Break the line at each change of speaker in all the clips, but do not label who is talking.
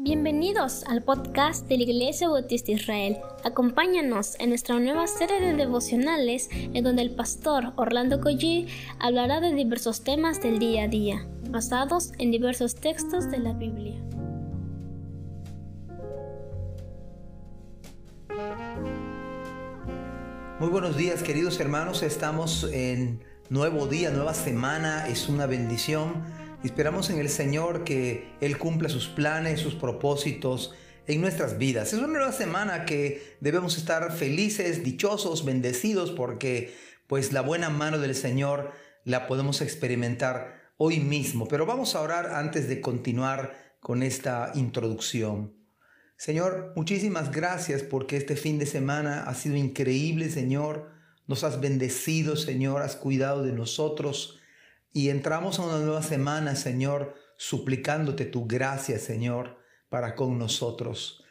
Bienvenidos al podcast de la Iglesia Bautista Israel. Acompáñanos en nuestra nueva serie de devocionales en donde el pastor Orlando Collie hablará de diversos temas del día a día, basados en diversos textos de la Biblia.
Muy buenos días queridos hermanos, estamos en nuevo día, nueva semana, es una bendición Esperamos en el Señor que Él cumpla sus planes, sus propósitos en nuestras vidas. Es una nueva semana que debemos estar felices, dichosos, bendecidos, porque pues la buena mano del Señor la podemos experimentar hoy mismo. Pero vamos a orar antes de continuar con esta introducción. Señor, muchísimas gracias porque este fin de semana ha sido increíble, Señor. Nos has bendecido, Señor, has cuidado de nosotros. Y entramos a una nueva semana, Señor, suplicándote tu gracia, Señor, para con nosotros.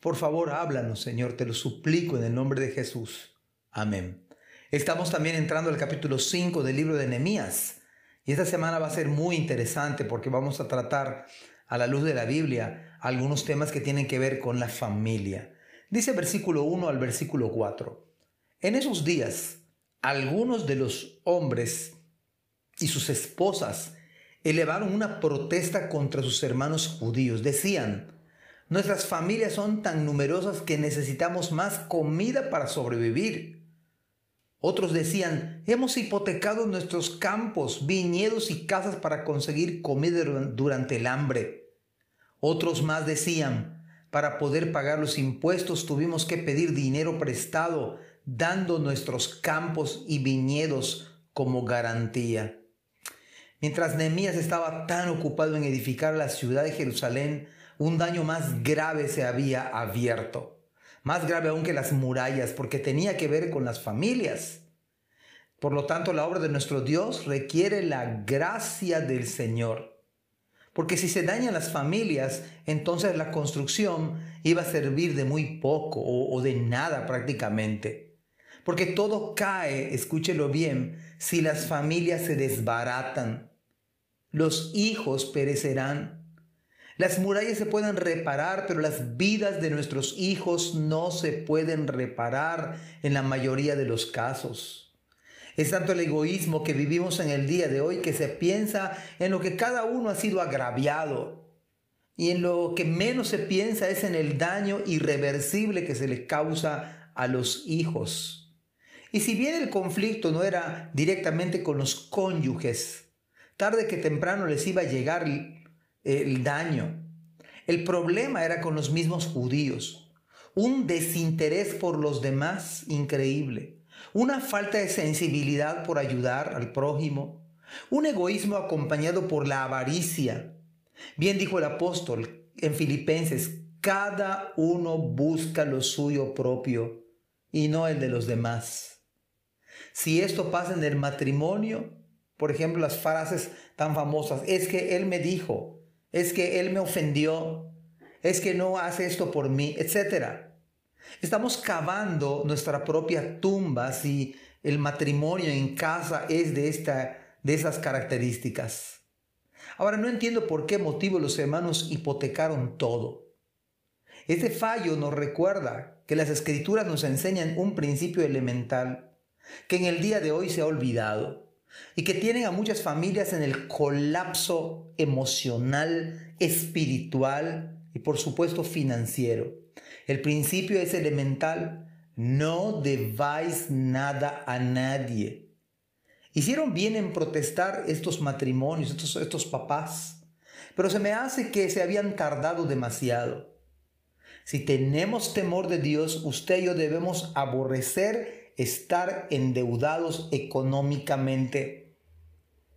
Por favor, háblanos, Señor, te lo suplico en el nombre de Jesús. Amén. Estamos también entrando al capítulo 5 del libro de Nehemías. Y esta semana va a ser muy interesante porque vamos a tratar a la luz de la Biblia algunos temas que tienen que ver con la familia. Dice versículo 1 al versículo 4. En esos días, algunos de los hombres y sus esposas elevaron una protesta contra sus hermanos judíos. Decían, nuestras familias son tan numerosas que necesitamos más comida para sobrevivir. Otros decían, hemos hipotecado nuestros campos, viñedos y casas para conseguir comida durante el hambre. Otros más decían, para poder pagar los impuestos tuvimos que pedir dinero prestado, dando nuestros campos y viñedos como garantía. Mientras Nehemías estaba tan ocupado en edificar la ciudad de Jerusalén, un daño más grave se había abierto. Más grave aún que las murallas, porque tenía que ver con las familias. Por lo tanto, la obra de nuestro Dios requiere la gracia del Señor. Porque si se dañan las familias, entonces la construcción iba a servir de muy poco o, de nada prácticamente. Porque todo cae, escúchelo bien, si las familias se desbaratan los hijos perecerán. Las murallas se pueden reparar, pero las vidas de nuestros hijos no se pueden reparar en la mayoría de los casos. Es tanto el egoísmo que vivimos en el día de hoy que se piensa en lo que cada uno ha sido agraviado y en lo que menos se piensa es en el daño irreversible que se le causa a los hijos. Y si bien el conflicto no era directamente con los cónyuges, tarde que temprano les iba a llegar el daño. El problema era con los mismos judíos. Un desinterés por los demás increíble. Una falta de sensibilidad por ayudar al prójimo. Un egoísmo acompañado por la avaricia. Bien dijo el apóstol en Filipenses, cada uno busca lo suyo propio y no el de los demás. Si esto pasa en el matrimonio, por ejemplo, las frases tan famosas, es que él me dijo, es que él me ofendió, es que no hace esto por mí, etc. Estamos cavando nuestra propia tumba si el matrimonio en casa es de, esta, de esas características. Ahora no entiendo por qué motivo los hermanos hipotecaron todo. Este fallo nos recuerda que las escrituras nos enseñan un principio elemental que en el día de hoy se ha olvidado y que tienen a muchas familias en el colapso emocional, espiritual y por supuesto financiero. El principio es elemental, no debáis nada a nadie. Hicieron bien en protestar estos matrimonios, estos, estos papás, pero se me hace que se habían tardado demasiado. Si tenemos temor de Dios, usted y yo debemos aborrecer estar endeudados económicamente.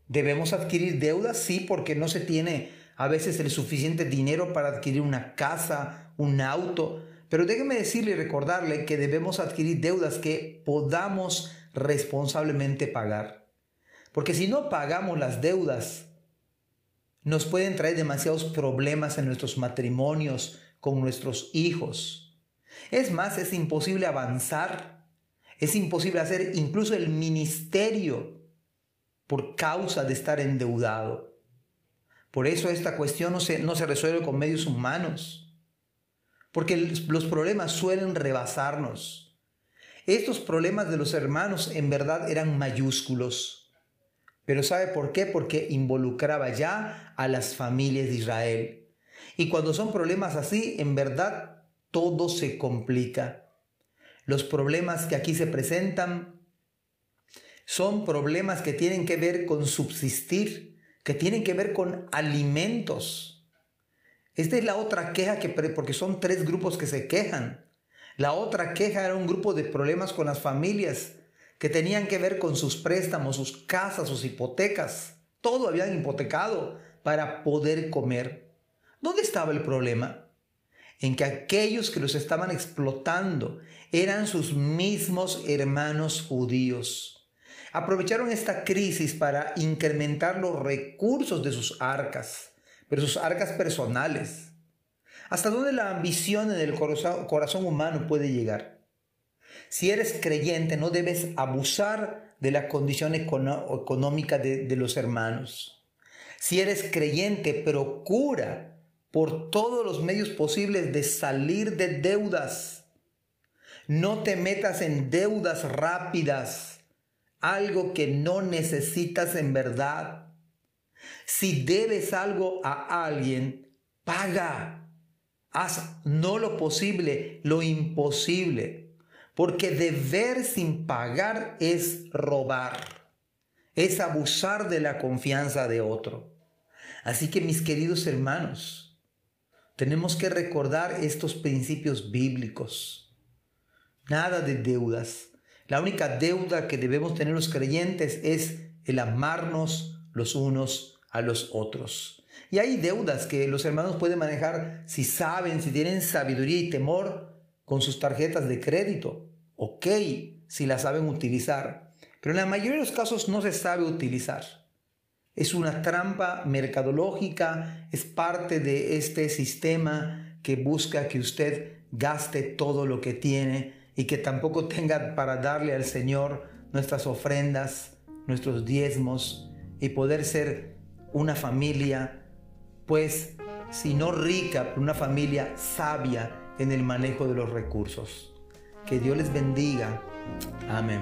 ¿Debemos adquirir deudas? Sí, porque no se tiene a veces el suficiente dinero para adquirir una casa, un auto. Pero déjeme decirle y recordarle que debemos adquirir deudas que podamos responsablemente pagar. Porque si no pagamos las deudas, nos pueden traer demasiados problemas en nuestros matrimonios, con nuestros hijos. Es más, es imposible avanzar es imposible hacer incluso el ministerio por causa de estar endeudado. Por eso esta cuestión no se, no se resuelve con medios humanos, porque los problemas suelen rebasarnos. Estos problemas de los hermanos en verdad eran mayúsculos. Pero ¿sabe por qué? Porque involucraba ya a las familias de Israel. Y cuando son problemas así, en verdad todo se complica. Los problemas que aquí se presentan son problemas que tienen que ver con subsistir, que tienen que ver con alimentos. Esta es la otra queja que porque son tres grupos que se quejan. La otra queja era un grupo de problemas con las familias que tenían que ver con sus préstamos, sus casas, sus hipotecas. Todo habían hipotecado para poder comer. ¿Dónde estaba el problema? En que aquellos que los estaban explotando eran sus mismos hermanos judíos. Aprovecharon esta crisis para incrementar los recursos de sus arcas, pero sus arcas personales. ¿Hasta dónde la ambición en el corazón humano puede llegar? Si eres creyente, no debes abusar de la condición económica de, de los hermanos. Si eres creyente, procura por todos los medios posibles de salir de deudas. No te metas en deudas rápidas, algo que no necesitas en verdad. Si debes algo a alguien, paga. Haz no lo posible, lo imposible. Porque deber sin pagar es robar, es abusar de la confianza de otro. Así que mis queridos hermanos, tenemos que recordar estos principios bíblicos. Nada de deudas. La única deuda que debemos tener los creyentes es el amarnos los unos a los otros. Y hay deudas que los hermanos pueden manejar si saben, si tienen sabiduría y temor con sus tarjetas de crédito. Ok, si las saben utilizar. Pero en la mayoría de los casos no se sabe utilizar. Es una trampa mercadológica, es parte de este sistema que busca que usted gaste todo lo que tiene y que tampoco tenga para darle al Señor nuestras ofrendas, nuestros diezmos y poder ser una familia, pues, si no rica, una familia sabia en el manejo de los recursos. Que Dios les bendiga. Amén.